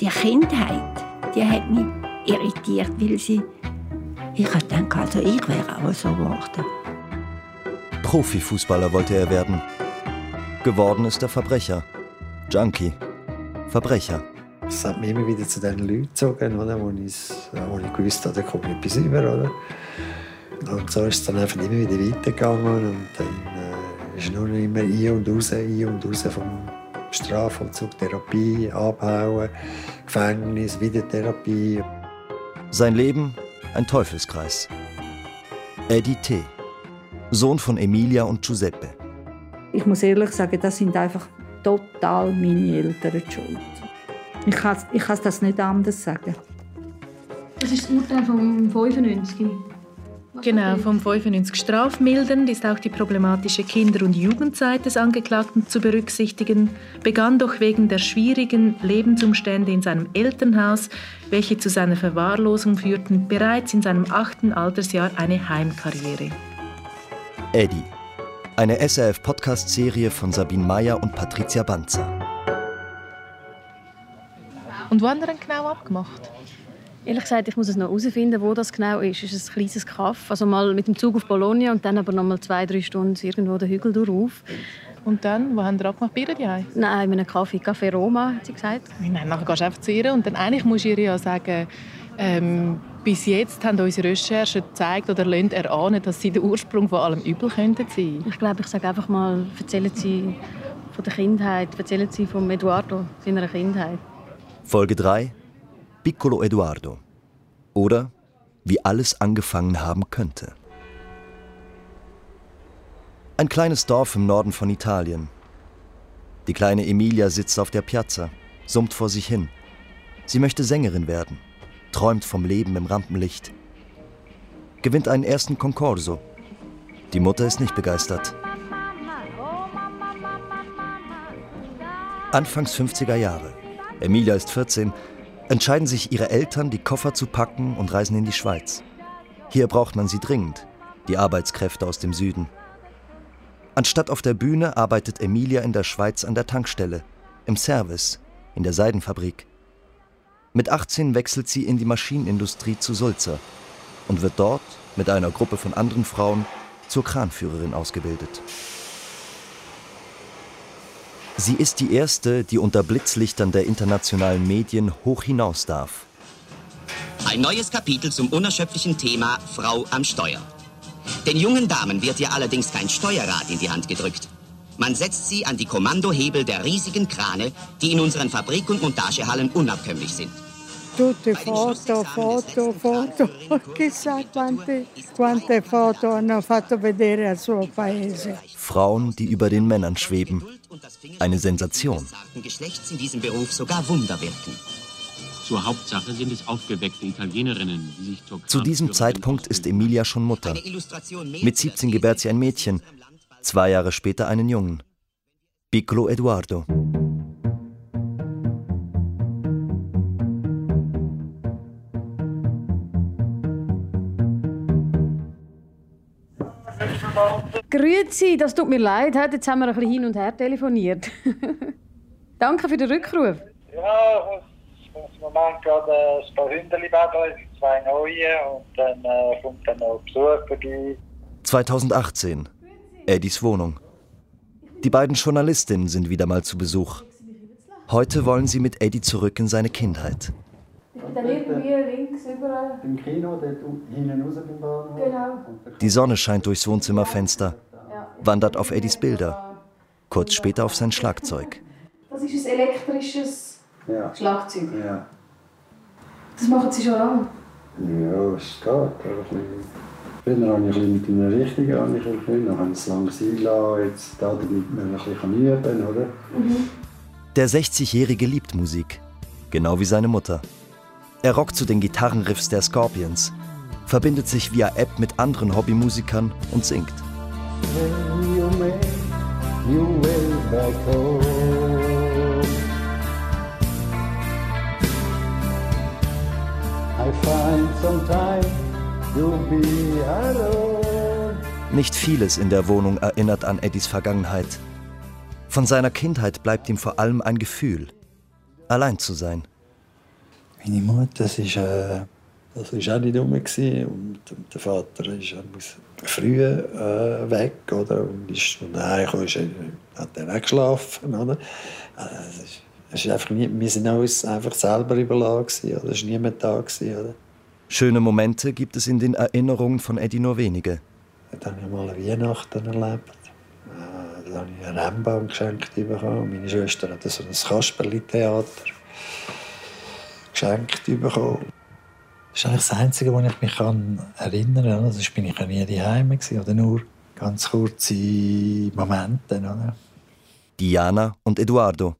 Die Kindheit, die hat mich irritiert, weil sie... Ich denke, also ich wäre auch so geworden. Profifußballer wollte er werden. Geworden ist er Verbrecher. Junkie. Verbrecher. Es hat mich immer wieder zu den Leuten gezogen, oder, wo, ich, wo ich gewusst habe, da kommt etwas über. Oder? Und so ist es dann einfach immer wieder weitergegangen. Und dann äh, ist nur immer ein und raus, ein und raus vom Strafvollzug, Therapie, Abhauen, Gefängnis, Wiedertherapie. Sein Leben ein Teufelskreis. Eddie T., Sohn von Emilia und Giuseppe. Ich muss ehrlich sagen, das sind einfach total meine Eltern schuld. Ich kann, ich kann das nicht anders sagen. Das ist das Urteil vom 95. Genau, vom 95 strafmildernd ist auch die problematische Kinder- und Jugendzeit des Angeklagten zu berücksichtigen, begann doch wegen der schwierigen Lebensumstände in seinem Elternhaus, welche zu seiner Verwahrlosung führten, bereits in seinem achten Altersjahr eine Heimkarriere. Eddie, eine SRF-Podcast-Serie von Sabine Meyer und Patricia Banzer. Und wann hat er genau abgemacht? Ehrlich gesagt, ich muss es noch herausfinden, wo das genau ist. Es ist ein kleines Kaff. Also mal mit dem Zug auf Bologna und dann aber noch mal zwei, drei Stunden irgendwo den Hügel durch. Und dann, wo haben Sie abgemacht? Bei ihr Nein, in einem Kaffee, Café Roma, hat sie gesagt. Nein, nachher gehst du einfach zu ihr und dann eigentlich musst du ihr ja sagen, ähm, bis jetzt haben unsere Recherchen gezeigt oder lassen erahnen, dass sie der Ursprung von allem Übel könnten sein. Ich glaube, ich sage einfach mal, erzählen Sie von der Kindheit, erzählen Sie von Eduardo, seiner Kindheit. Folge 3 Piccolo Eduardo oder wie alles angefangen haben könnte. Ein kleines Dorf im Norden von Italien. Die kleine Emilia sitzt auf der Piazza, summt vor sich hin. Sie möchte Sängerin werden, träumt vom Leben im Rampenlicht. Gewinnt einen ersten Concorso. Die Mutter ist nicht begeistert. Anfangs 50er Jahre. Emilia ist 14 entscheiden sich ihre Eltern, die Koffer zu packen und reisen in die Schweiz. Hier braucht man sie dringend, die Arbeitskräfte aus dem Süden. Anstatt auf der Bühne arbeitet Emilia in der Schweiz an der Tankstelle, im Service, in der Seidenfabrik. Mit 18 wechselt sie in die Maschinenindustrie zu Sulzer und wird dort mit einer Gruppe von anderen Frauen zur Kranführerin ausgebildet. Sie ist die erste, die unter Blitzlichtern der internationalen Medien hoch hinaus darf. Ein neues Kapitel zum unerschöpflichen Thema Frau am Steuer. Den jungen Damen wird hier allerdings kein Steuerrad in die Hand gedrückt. Man setzt sie an die Kommandohebel der riesigen Krane, die in unseren Fabrik- und Montagehallen unabkömmlich sind. Tutte Foto, Foto, Foto. Chissà quante, quante Foto hanno fatto vedere al suo paese. Frauen, die über den Männern schweben. Eine Sensation. Geschlechts in diesem Beruf sogar Wunder wirken. Zur Hauptsache sind es aufgeweckte Italienerinnen, die sich zur Zu diesem Zeitpunkt ist Emilia schon Mutter. Mit 17 gebärt sie ein Mädchen, zwei Jahre später einen Jungen. Piccolo Eduardo. Grüezi, das tut mir leid. Jetzt haben wir ein bisschen hin und her telefoniert. Danke für den Rückruf. Ja, ich muss im Moment gerade ein paar Hündchen baden, zwei neue und dann äh, kommt dann noch Besuch vorbei. 2018. Eddies Wohnung. Die beiden Journalistinnen sind wieder mal zu Besuch. Heute wollen sie mit Eddie zurück in seine Kindheit. Ich bin dann irgendwie links über. Im Kino, dort hinten raus beim Bahnhof. Genau. Die Sonne scheint durchs Wohnzimmerfenster, wandert auf Eddies Bilder, kurz später auf sein Schlagzeug. Das ist ein elektrisches Ja. Schlagzeug. Ja. Das machen Sie schon lange. Ja, es geht. Aber Früher habe ich ein bisschen mit einer Richtung angefangen, dann habe ich es lange sein lassen, jetzt da, damit man ein bisschen üben kann, oder? Der 60-Jährige liebt Musik, genau wie seine Mutter. Er rockt zu den Gitarrenriffs der Scorpions, verbindet sich via App mit anderen Hobbymusikern und singt. You make I find you'll be alone. Nicht vieles in der Wohnung erinnert an Eddies Vergangenheit. Von seiner Kindheit bleibt ihm vor allem ein Gefühl, allein zu sein. Meine Mutter, das ist, äh, das ist auch nicht rum. Und, der Vater ist muss früh äh, weg. Oder? Und ist, und heimgekommen ist, hat er auch geschlafen. Oder? Also, es ist einfach nie, wir sind uns einfach selber überlassen. Oder? Es war niemand da. Oder? Schöne Momente gibt es in den Erinnerungen von Eddie nur wenige. Dann habe ich mal Weihnachten erlebt. Äh, da habe ich einen Rennbahn geschenkt bekommen. Meine Schwester hat so ein Kasperli-Theater geschenkt bekommen. Das ist eigentlich das Einzige, woran ich mich erinnern kann. Sonst bin ich ja nie daheim oder nur ganz kurze Momente. Oder? Diana und Eduardo,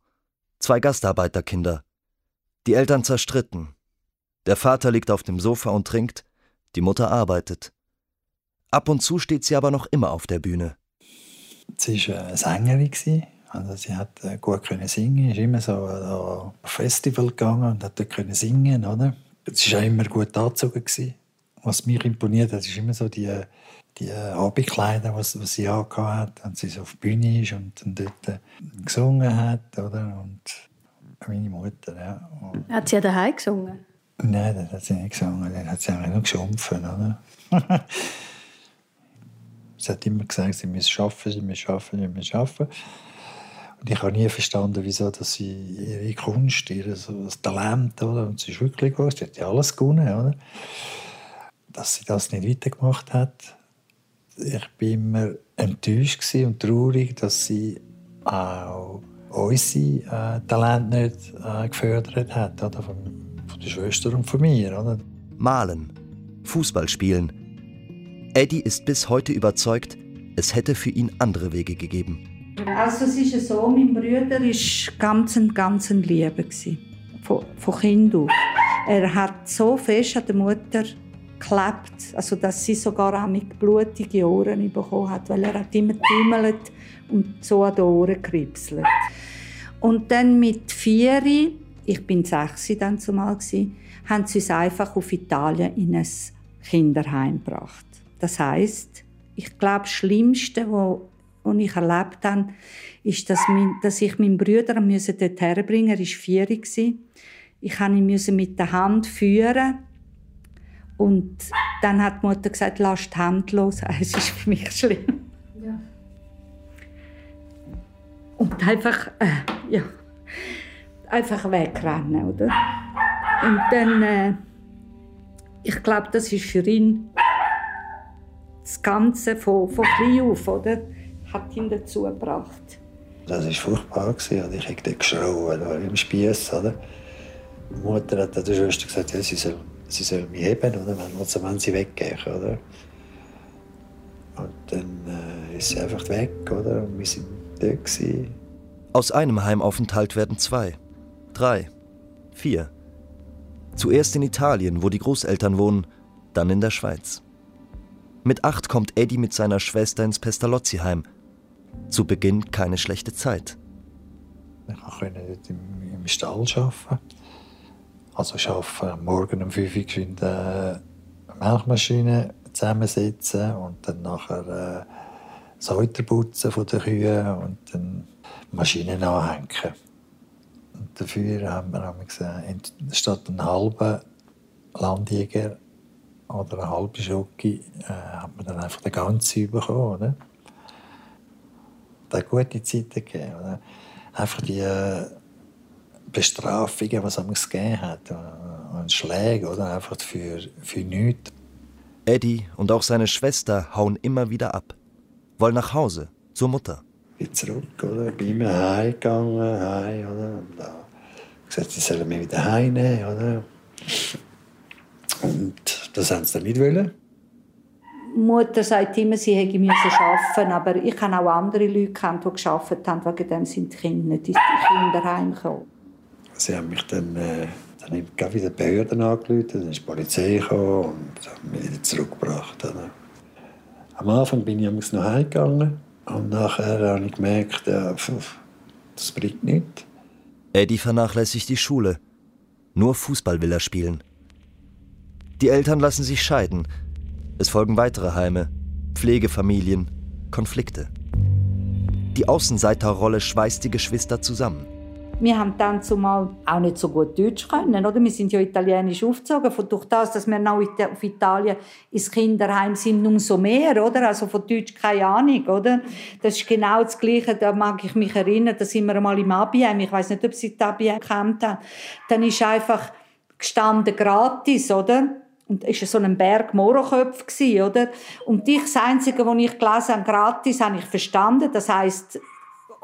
zwei Gastarbeiterkinder. Die Eltern zerstritten. Der Vater liegt auf dem Sofa und trinkt, die Mutter arbeitet. Ab und zu steht sie aber noch immer auf der Bühne. Sie war eine Sängerin. Also sie hat äh, gut können singen, ist immer so ein Festival gegangen und hat dort singen, oder? Sie war auch immer gut angezogen. Was mich imponiert hat, ist immer so die, die Abendkleider, die sie angehabt hat, und sie so auf die Bühne ist und dann dort äh, gesungen hat, oder? Und meine Mutter, ja. Und hat sie ja daheim gesungen? Nein, das hat sie nicht gesungen. Dann hat sie eigentlich nur geschumpfen, oder? sie hat immer gesagt, sie müsse arbeiten, sie müsse arbeiten, sie müsse arbeiten. Ich habe nie verstanden, wieso dass sie ihre Kunst, ihr so Talent, oder? und sie ist wirklich gut, sie hat ja alles gewonnen, oder? dass sie das nicht weitergemacht hat. Ich war immer enttäuscht und traurig, dass sie auch unsere äh, Talente nicht äh, gefördert hat, oder? Von, von der Schwester und von mir. Oder? Malen, Fußball spielen. Eddie ist bis heute überzeugt, es hätte für ihn andere Wege gegeben. Also es ist so, mein Bruder war ganz, ganz ein Liebe. Von, von Kind auf. Er hat so fest an der Mutter geklebt, also dass sie sogar mit blutigen Ohren bekommen hat, weil er hat immer tümmelt und so an den Ohren gekritzelt. Und dann mit vier, ich bin sechs dann zumal haben sie uns einfach auf Italien in ein Kinderheim gebracht. Das heißt, ich glaube, das Schlimmste, was was ich erlebt habe, ist, dass, mein, dass ich meinen Bruder dort herbringen musste. Er war vier. Ich musste ihn mit der Hand führen. Und dann hat die Mutter gesagt, lass die Hand los. Es ist für mich schlimm. Ja. Und einfach, äh, ja, einfach wegrennen, oder? Und dann, äh, ich glaube, das ist für ihn das Ganze von, von klein auf, oder? Hat ihn dazu gebracht. Das war furchtbar. Ich habe dort geschrauen im Spieß. Die Mutter hat der Schwester gesagt, ja, sie, soll, sie soll mich heben, oder? Wenn, wenn sie weggehen. Oder? Und dann äh, ist sie einfach weg. Oder? Und wir waren dort. Gewesen. Aus einem Heimaufenthalt werden zwei, drei, vier. Zuerst in Italien, wo die Großeltern wohnen, dann in der Schweiz. Mit acht kommt Eddie mit seiner Schwester ins Pestalozzi-Heim, zu Beginn keine schlechte Zeit. Ich konnte dort im, im Stall arbeiten. Also ich arbeite morgen um 5 Uhr in der Milchmaschine zusammensetzen und dann nachher äh, Säuter putzen von den Kühen und dann Maschinen anhängen. Und dafür haben wir haben gesagt, statt einen halben Landjäger oder eine halbe Schoki äh, hat man dann einfach den ganzen bekommen. Oder? Hat gute Zeiten gegeben. Oder? Einfach die äh, Bestrafungen, was es gegeben hat, äh, und Schläge, oder? einfach für, für nichts. Eddie und auch seine Schwester hauen immer wieder ab. Wollen nach Hause, zur Mutter. Ich bin zurück, oder? bin immer heimgegangen, heim, oder? Und da gesagt, sie sollen mich wieder heimnehmen, oder? Und das haben sie dann nicht wollen. Mutter sagt immer, sie hätte arbeiten aber ich habe auch andere Leute kennt, die gearbeitet haben, wegen dem sind die Kinder nicht ins Kinderheim gekommen. Sie haben mich dann, äh, dann wieder die Behörden angerufen, dann ist die Polizei gekommen und hat mich wieder zurückgebracht. Oder? Am Anfang bin ich noch heimgegangen und nachher habe ich gemerkt, ja, pf, das bringt nichts. Eddie vernachlässigt die Schule. Nur Fußball will er spielen. Die Eltern lassen sich scheiden – es folgen weitere Heime, Pflegefamilien, Konflikte. Die Außenseiterrolle schweißt die Geschwister zusammen. Wir haben dann zumal auch nicht so gut Deutsch können, oder? Wir sind ja italienisch aufgezogen. Von durch das, dass wir noch auf Italien ins Kinderheim sind, umso mehr, oder? Also von Deutsch keine Ahnung, oder? Das ist genau das Gleiche. Da mag ich mich erinnern, da sind wir einmal im Abiem. Ich weiß nicht, ob Sie das Abiem gekannt haben. Dann ist einfach gestanden gratis, oder? Und war so ein Berg Mohrenköpfe, oder? Und ich, das Einzige, was ich gelesen habe, gratis, habe ich verstanden. Das heisst,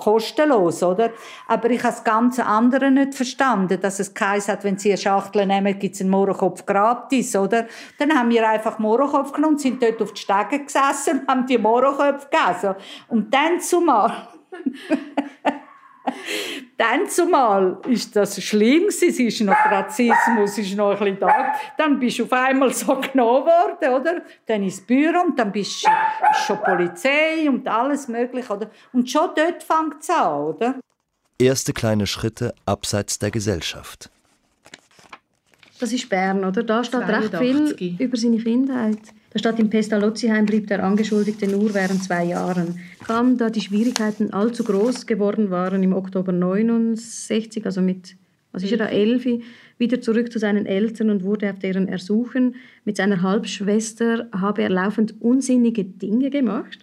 kostenlos, oder? Aber ich habe das ganze andere nicht verstanden, dass es geheißen hat, wenn Sie eine Schachtel nehmen, gibt es einen Mohrenkopf gratis, oder? Dann haben wir einfach Mohrenkopf genommen, sind dort auf die Stege gesessen und haben die Mohrenköpfe gegessen. Und dann zumal dann zumal ist das schlimm Es ist noch Rassismus ist noch ein bisschen da. Dann bist du auf einmal so genommen worden, oder? Dann ins Büro und dann bist du schon Polizei und alles mögliche, oder? Und schon dort fängt es an, oder? Erste kleine Schritte abseits der Gesellschaft. Das ist Bern, oder? Da steht 82. recht viel über seine Kindheit. Da steht im Pestalozzi-Heim blieb der Angeschuldigte nur während zwei Jahren. Kam, da die Schwierigkeiten allzu groß geworden waren, im Oktober 69, also mit, was ist er da, elf, wieder zurück zu seinen Eltern und wurde auf deren Ersuchen mit seiner Halbschwester, habe er laufend unsinnige Dinge gemacht.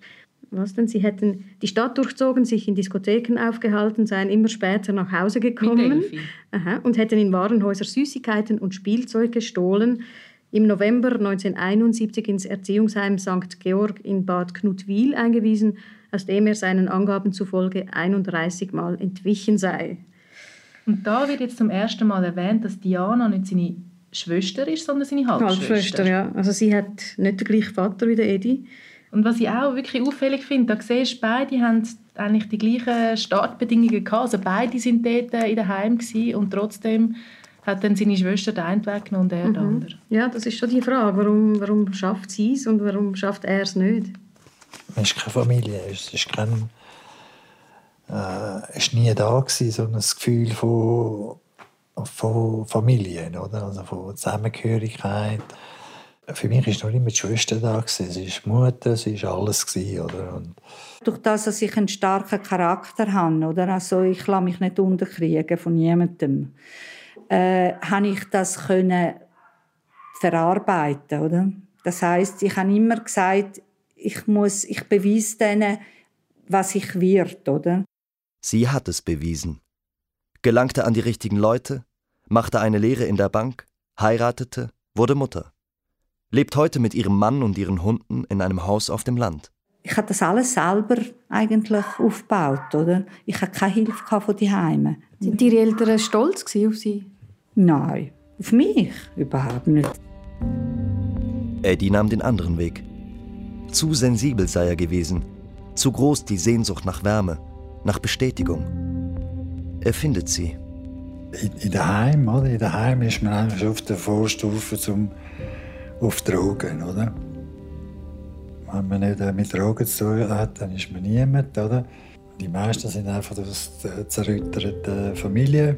Was denn? Sie hätten die Stadt durchzogen, sich in Diskotheken aufgehalten, seien immer später nach Hause gekommen Aha, und hätten in Warenhäuser Süßigkeiten und Spielzeug gestohlen im November 1971 ins Erziehungsheim St. Georg in Bad Knutwil eingewiesen, aus dem er seinen Angaben zufolge 31 Mal entwichen sei. Und da wird jetzt zum ersten Mal erwähnt, dass Diana nicht seine Schwester ist, sondern seine Halbschwester. Halbschwester, ja. Also sie hat nicht den gleichen Vater wie der Eddie. Und was ich auch wirklich auffällig finde, da siehst du, beide haben eigentlich die gleichen Startbedingungen gehabt. Also beide sind dort in der Heim und trotzdem hat dann seine Schwester den einen weggenommen und er mhm. den anderen. Ja, das ist schon die Frage. Warum, warum schafft sie es und warum schafft er es nicht? Es ist keine Familie, es ist, kein, äh, ist nie da gewesen, so ein Gefühl von, von Familie, oder? Also von Zusammengehörigkeit. Für mich war noch immer die Schwester da. Gewesen. Sie ist Mutter, sie war alles. Gewesen, oder? Und Durch das, dass ich einen starken Charakter habe, oder? Also ich lasse mich nicht unterkriegen von niemandem äh, habe ich das können verarbeiten, oder? Das heißt, ich habe immer gesagt, ich muss, ich beweise denen, was ich wird, oder? Sie hat es bewiesen. Gelangte an die richtigen Leute, machte eine Lehre in der Bank, heiratete, wurde Mutter. Lebt heute mit ihrem Mann und ihren Hunden in einem Haus auf dem Land. Ich habe das alles selber eigentlich aufgebaut, oder? Ich hatte keine Hilfe von die Heime. Sind Ihre Eltern stolz auf Sie? Nein, auf mich überhaupt nicht. Eddie nahm den anderen Weg. Zu sensibel sei er gewesen, zu groß die Sehnsucht nach Wärme, nach Bestätigung. Er findet sie. In, in der Heim, oder? In der Heim ist man eigentlich auf der Vorstufe zum auf Drogen, oder? Wenn man nicht mit Drogen zu tun hat, dann ist man niemand, oder? Die meisten sind einfach aus zerrütterten Familien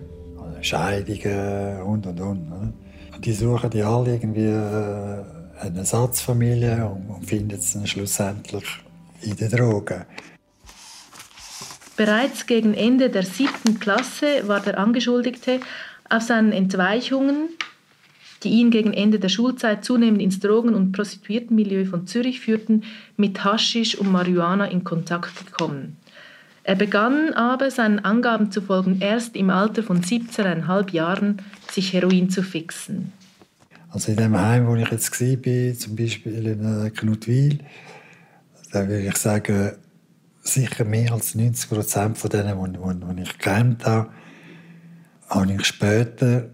Scheidungen und und und. Die suchen die alle irgendwie äh, eine Ersatzfamilie und finden dann schlussendlich in den Drogen. Bereits gegen Ende der siebten Klasse war der Angeschuldigte auf seinen Entweichungen, die ihn gegen Ende der Schulzeit zunehmend ins Drogen- und Prostituiertenmilieu von Zürich führten, mit Haschisch und Marihuana in Kontakt gekommen. Er begann aber, seinen Angaben zu folgen, erst im Alter von 17,5 Jahren sich Heroin zu fixen. Also in dem Heim, wo ich jetzt war, zum Beispiel in Knutwil, da würde ich sagen, sicher mehr als 90 Prozent von denen, die ich kennt habe, habe ich später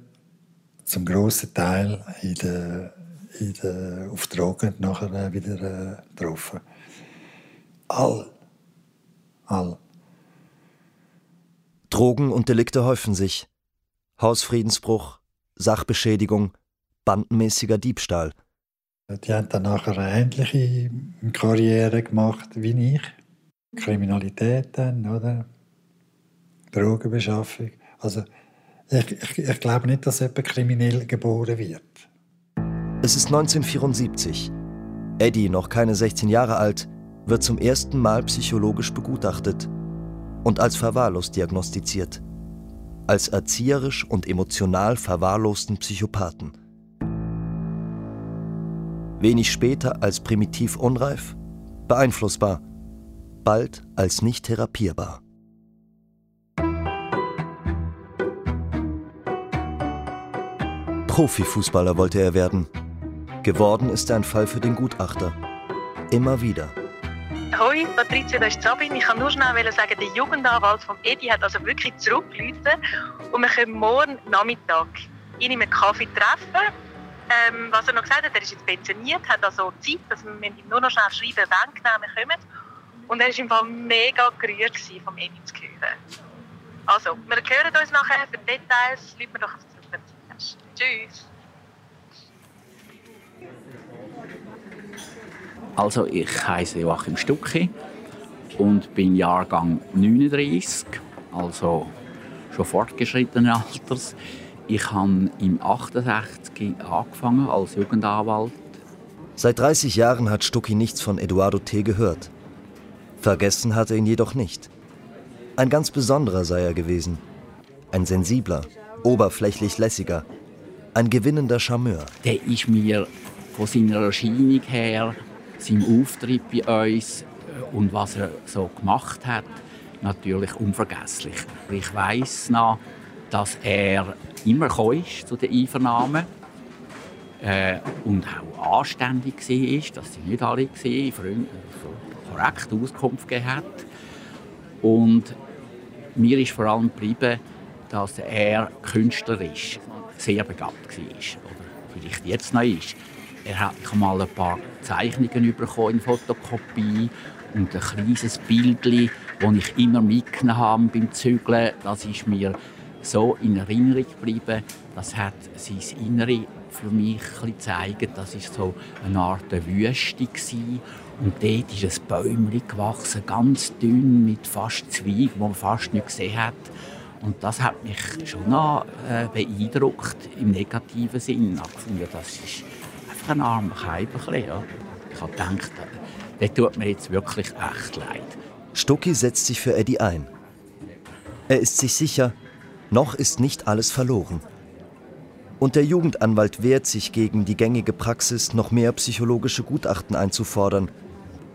zum grossen Teil in der, in der, auf Drogen nachher wieder äh, getroffen. All. All. Drogen und Delikte häufen sich. Hausfriedensbruch, Sachbeschädigung, bandenmäßiger Diebstahl. Die haben dann nachher eine ähnliche Karriere gemacht wie ich. Kriminalität dann, oder? Drogenbeschaffung. Also ich, ich, ich glaube nicht, dass jemand kriminell geboren wird. Es ist 1974. Eddie, noch keine 16 Jahre alt, wird zum ersten Mal psychologisch begutachtet und als verwahrlost diagnostiziert. als erzieherisch und emotional verwahrlosten Psychopathen. Wenig später als primitiv unreif, beeinflussbar, bald als nicht therapierbar. Profifußballer wollte er werden. Geworden ist ein Fall für den Gutachter. Immer wieder. Hoi, Patricia, das ist Sabine. Ich kann nur schnell sagen, der Jugendanwalt von Edi hat also wirklich zurückgerufen und wir können morgen Nachmittag ihn in einem Kaffee treffen. Ähm, was er noch gesagt hat, er ist jetzt pensioniert, hat also Zeit, dass wir ihm nur noch schnell schreiben, wann genau wir kommen. Und er war im Fall mega gerührt vom Edi zu hören. Also, wir hören uns nachher für Details. Leute mir doch Tschüss. Also ich heiße Joachim Stucki und bin Jahrgang 39, also schon fortgeschrittenen Alters. Ich habe im 68 angefangen als Jugendanwalt. Seit 30 Jahren hat Stucki nichts von Eduardo T. gehört. Vergessen hat er ihn jedoch nicht. Ein ganz besonderer sei er gewesen. Ein sensibler, oberflächlich lässiger, ein gewinnender Charmeur. Der ist mir von seiner Erscheinung her, seinem Auftritt bei uns äh, und was er so gemacht hat, natürlich unvergesslich. Ich weiß noch, dass er immer ist zu den Einvernahmen äh, und auch anständig war, dass sie nicht alle waren, korrekt Auskunft gegeben hat. Und mir ist vor allem geblieben, dass er Künstler ist sehr begabt war oder vielleicht jetzt noch ist. Er hat mal ein paar Zeichnungen bekommen in Fotokopie und ein kleines Bild, das ich immer mitgenommen habe beim Zügeln. Das ist mir so in Erinnerung geblieben. Das hat sein Innere für mich gezeigt. Das ist so eine Art Wüste und dort ist ein Bäumchen gewachsen, ganz dünn mit fast Zweigen, die man fast nicht gesehen hat. Und das hat mich schon noch äh, beeindruckt, im negativen Sinn. Ich das ist einfach ein armer Kaiber. Ja. Ich habe gedacht, äh, der tut mir jetzt wirklich echt leid. Stucki setzt sich für Eddie ein. Er ist sich sicher, noch ist nicht alles verloren. Und der Jugendanwalt wehrt sich gegen die gängige Praxis, noch mehr psychologische Gutachten einzufordern.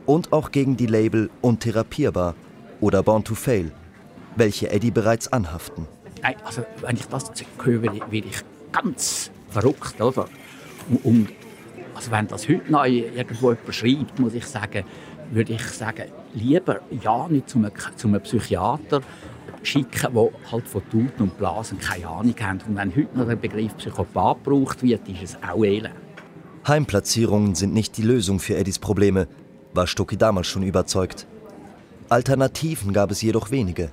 Und auch gegen die Label untherapierbar oder Born to Fail welche Eddie bereits anhaften. Also, wenn ich das höre, werde ich ganz verrückt. Oder? Und also wenn das heute noch irgendwo jemand schreibt, muss ich sagen, würde ich sagen, lieber ja nicht zu einem, zu einem Psychiater schicken, der halt von Tuten und Blasen keine Ahnung hat. Und wenn heute noch der Begriff Psychopath gebraucht wird, ist es auch elend. Heimplatzierungen sind nicht die Lösung für Eddies Probleme, war Stucki damals schon überzeugt. Alternativen gab es jedoch wenige.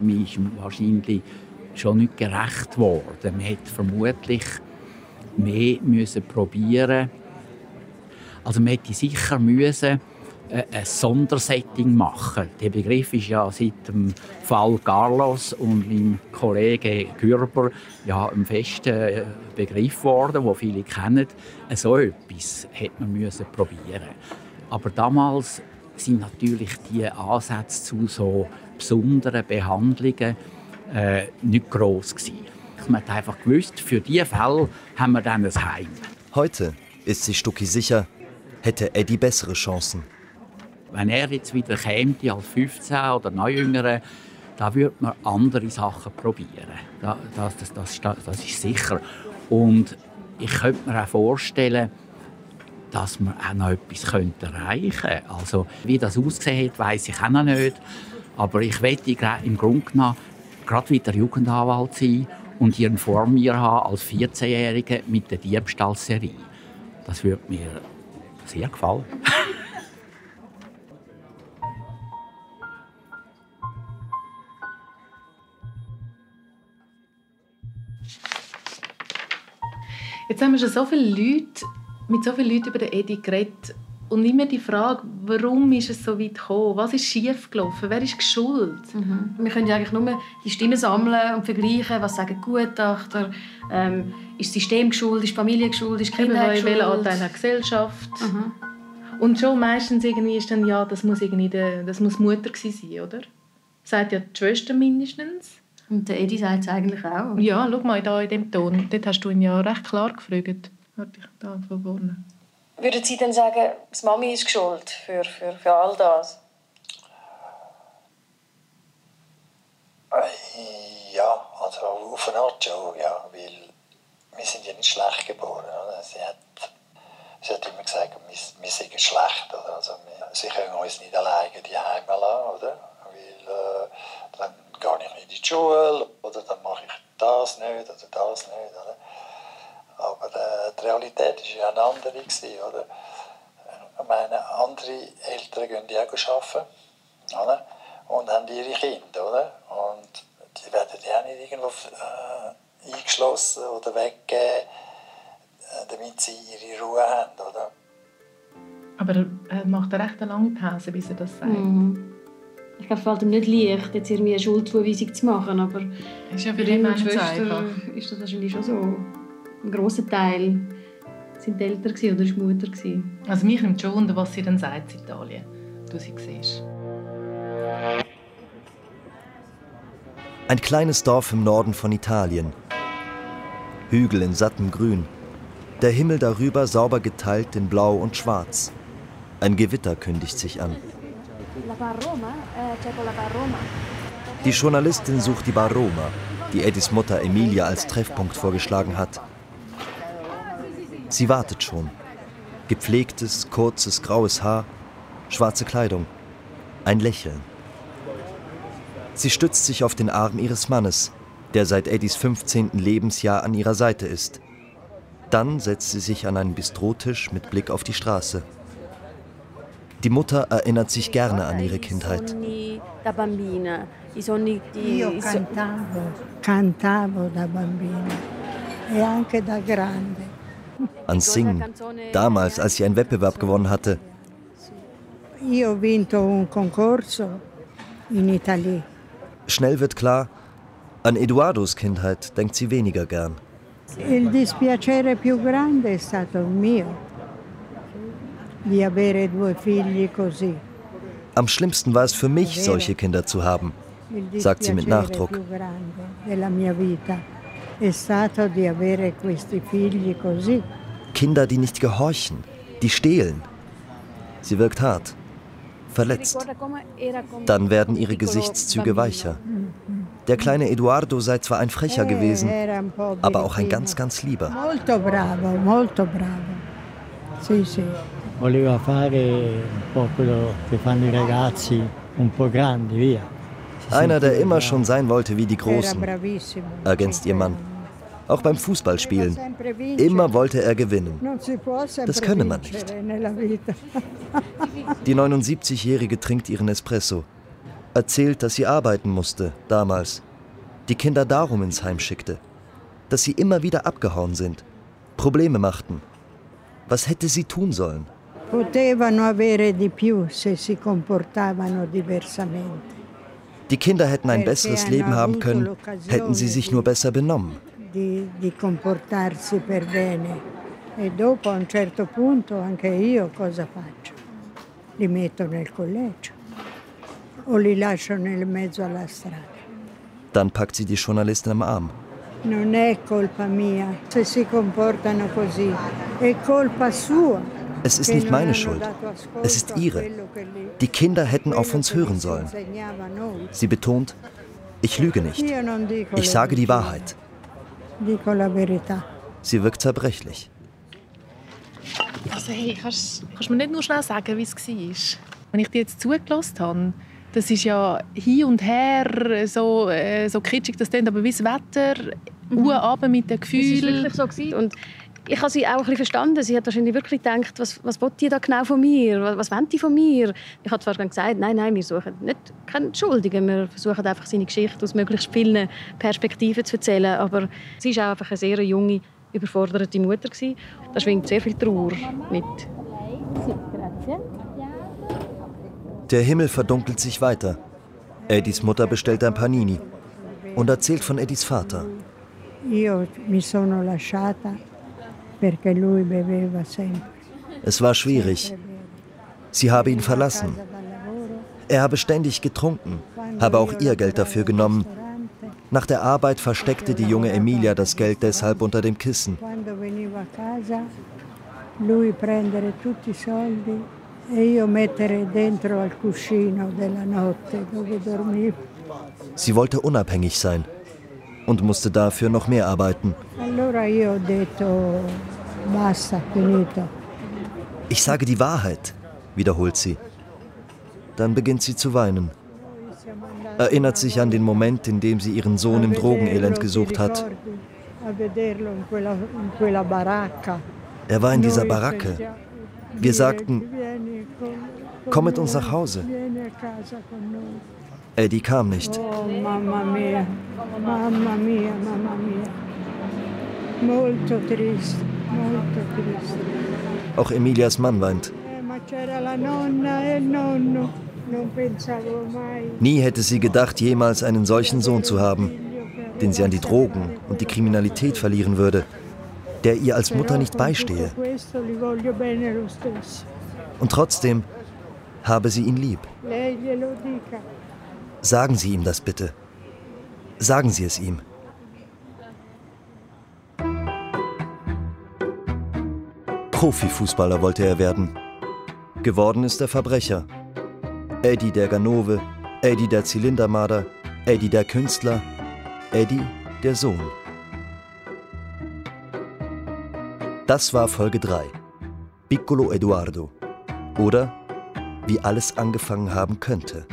Man ist wahrscheinlich schon nicht gerecht geworden. Man hätte vermutlich mehr müssen probieren. Also man hätte sicher müssen äh, ein Sondersetting machen. Der Begriff ist ja seit dem Fall Carlos und meinem Kollegen Gürber ja ein fester Begriff geworden, den viele kennen. So etwas hätte man müssen probieren. Aber damals sind natürlich die Ansätze zu so besonderen Behandlungen äh, nicht gross gewesen. Man hat einfach gewusst, für diese Fälle haben wir dann ein Heim. Heute ist sich Stucki sicher, hätte Eddie bessere Chancen. Wenn er jetzt wieder käme als 15 oder noch jüngere, da würde man andere Sachen probieren. Das, das, das, das, ist sicher. Und ich könnte mir auch vorstellen, dass man auch noch etwas erreichen könnte. Also, wie das ausgesehen hat, weiß ich auch noch nicht. Aber ich wette im Grunde genommen gerade wieder Jugendanwalt sein und ihren vor mir haben als 14-Jährige mit der Diebstahlserie. Das würde mir sehr gefallen. Jetzt haben wir schon so viele Leute, mit so vielen Leuten über den Edi geredet und immer die Frage, warum ist es so weit gekommen? Was ist schiefgelaufen? Wer ist schuld? Mhm. Wir können ja eigentlich nur die Stimmen sammeln und vergleichen. Was sagen Gutachter? Ähm, ist das System schuld? Ist die Familie schuld? Ist die Kinder schuld? Welcher Anteil hat Gesellschaft? Mhm. Und schon meistens irgendwie ist dann, ja, das muss, irgendwie der, das muss Mutter sein, oder? Sagt ja die Schwester mindestens. Und der Edi sagt es eigentlich auch. Ja, schau mal da in dem Ton. Dort hast du ihn ja recht klar gefragt. Warte, ich da von vorne. Würden Sie dann sagen, die Mami ist schuld für, für, für all das? Ja, also auf eine Art schon, ja, weil wir sind ja nicht schlecht geboren. Oder? Sie, hat, sie hat immer gesagt, wir, wir sind schlecht. Oder? Also wir, sie können uns nicht alleine die Heime lassen, oder? weil äh, dann gehe ich nicht in die Schule oder dann mache ich das nicht oder das nicht. Oder? Aber äh, die Realität war ja eine andere. Gewesen, oder? Ich meine, andere Eltern gehen ja auch arbeiten oder? und haben ihre Kinder. Oder? Und die werden ja nicht irgendwo äh, eingeschlossen oder weggegeben, äh, damit sie ihre Ruhe haben. Oder? Aber er macht eine recht lange Pause, bis er das sagt. Mhm. Ich glaube, es fällt ihm nicht leicht, jetzt irgendwie eine Schuldzuweisung zu machen, aber ist ja für ihn Schwester ist das wahrscheinlich schon so. Ein grosser Teil sind Eltern oder ist Mutter. Also mich nimmt schon wunder, was sie dann sagt in Italien, du sie siehst. Ein kleines Dorf im Norden von Italien. Hügel in sattem Grün. Der Himmel darüber sauber geteilt in Blau und Schwarz. Ein Gewitter kündigt sich an. Die Journalistin sucht die Bar Roma, die Eddys Mutter Emilia als Treffpunkt vorgeschlagen hat. Sie wartet schon. Gepflegtes, kurzes, graues Haar, schwarze Kleidung, ein Lächeln. Sie stützt sich auf den Arm ihres Mannes, der seit Eddys 15. Lebensjahr an ihrer Seite ist. Dann setzt sie sich an einen Bistrotisch mit Blick auf die Straße. Die Mutter erinnert sich gerne an ihre Kindheit. Io cantavo, cantavo da bambina e anche da grande. An Singen, damals, als sie einen Wettbewerb gewonnen hatte. Schnell wird klar, an Eduardos Kindheit denkt sie weniger gern. Il dispiacere più grande è stato il mio di avere due figli così. Am schlimmsten war es für mich, solche Kinder zu haben, sagt sie mit Nachdruck. È stato di avere questi figli così. Kinder, die nicht gehorchen, die stehlen. Sie wirkt hart, verletzt. Dann werden ihre Gesichtszüge weicher. Der kleine Eduardo sei zwar ein Frecher gewesen, aber auch ein ganz, ganz lieber. Molto bravo, molto bravo. Sì, sì. Voleva fare un po' quello che fanno i ragazzi, un po' grandi, via. Einer, der immer schon sein wollte wie die Großen, ergänzt ihr Mann. Auch beim Fußballspielen. Immer wollte er gewinnen. Das könne man nicht. Die 79-Jährige trinkt ihren Espresso. Erzählt, dass sie arbeiten musste, damals. Die Kinder darum ins Heim schickte. Dass sie immer wieder abgehauen sind. Probleme machten. Was hätte sie tun sollen? Potevano avere di più se si comportavano diversamente. Die Kinder hätten ein besseres Leben haben können, hätten sie sich nur besser benommen. E. Dann packt sie die Journalistin am Arm. Non è colpa mia se si comportano così, è colpa sua. Es ist nicht meine Schuld. Es ist ihre. Die Kinder hätten auf uns hören sollen. Sie betont, ich lüge nicht. Ich sage die Wahrheit. Sie wirkt zerbrechlich. Also hey, kannst, kannst du mir nicht nur schnell sagen, wie es war? Wenn ich dir jetzt zugelassen habe, das ist ja hin und her so, äh, so kitschig, das klingt, aber wie das Wetter, mhm. Abend mit dem Gefühl. Es war wirklich so. Gewesen. Und ich habe sie auch ein bisschen verstanden. Sie hat wahrscheinlich wirklich gedacht, was, was will die da genau von mir? Was, was wollen die von mir? Ich habe zwar gesagt, nein, nein, wir suchen nicht keinen Schuldigen. Wir versuchen einfach, seine Geschichte aus möglichst vielen Perspektiven zu erzählen. Aber sie war auch einfach eine sehr junge, überforderte Mutter. Gewesen. Da schwingt sehr viel Trauer mit. Der Himmel verdunkelt sich weiter. Eddies Mutter bestellt ein Panini und erzählt von Eddies Vater. Io mi sono lasciata Es war schwierig. Sie habe ihn verlassen. Er habe ständig getrunken, habe auch ihr Geld dafür genommen. Nach der Arbeit versteckte die junge Emilia das Geld deshalb unter dem Kissen. e. Sie wollte unabhängig sein und musste dafür noch mehr arbeiten. Ich sage die Wahrheit, wiederholt sie. Dann beginnt sie zu weinen. Erinnert sich an den Moment, in dem sie ihren Sohn im Drogenelend gesucht hat. Er war in dieser Baracke. Wir sagten, komm mit uns nach Hause. Eddie kam nicht. Oh, mamma mia, mamma mia, mamma mia. Molto triste, molto triste. Auch Emilias Mann weint. E Nie hätte sie gedacht, jemals einen solchen Sohn zu haben, den sie an die Drogen und die Kriminalität verlieren würde, der ihr als Mutter nicht beistehe. Und trotzdem habe sie ihn lieb. Sagen Sie ihm das bitte. Sagen Sie es ihm. Profifußballer wollte er werden. Geworden ist er Verbrecher. Eddie der Ganove, Eddie der Zylindermarder, Eddie der Künstler, Eddie der Sohn. Das war Folge 3. Piccolo Eduardo. Oder wie alles angefangen haben könnte.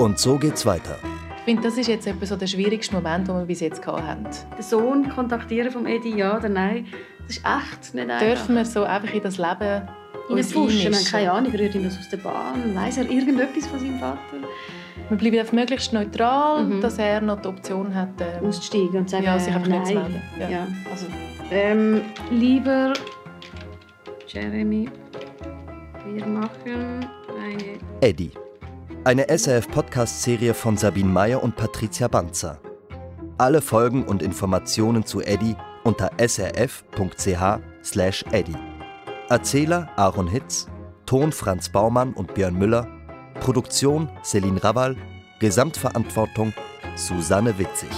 Und so geht's weiter. Ich finde, das ist jetzt etwa so der schwierigste Moment, den wir bis jetzt hatten. Den Sohn kontaktieren vom Eddie, ja oder nein, das ist echt nicht einfach. Dürfen wir so einfach in das Leben uns einmischen? Wir haben keine Ahnung, rührt ihn das aus der Bahn? Weiss er irgendetwas von seinem Vater? Wir bleiben auf möglichst neutral, mhm. dass er noch die Option hat, äh, auszusteigen und sagen, ja, sich einfach nein. nicht zu melden. Ja. ja. Also, ähm, lieber Jeremy, wir machen eine... Eddie. Eine SRF-Podcast-Serie von Sabine Meyer und Patricia Banzer. Alle Folgen und Informationen zu Eddie unter srf.ch/eddie. Erzähler Aaron Hitz, Ton Franz Baumann und Björn Müller, Produktion Celine Rawal, Gesamtverantwortung Susanne Witzig.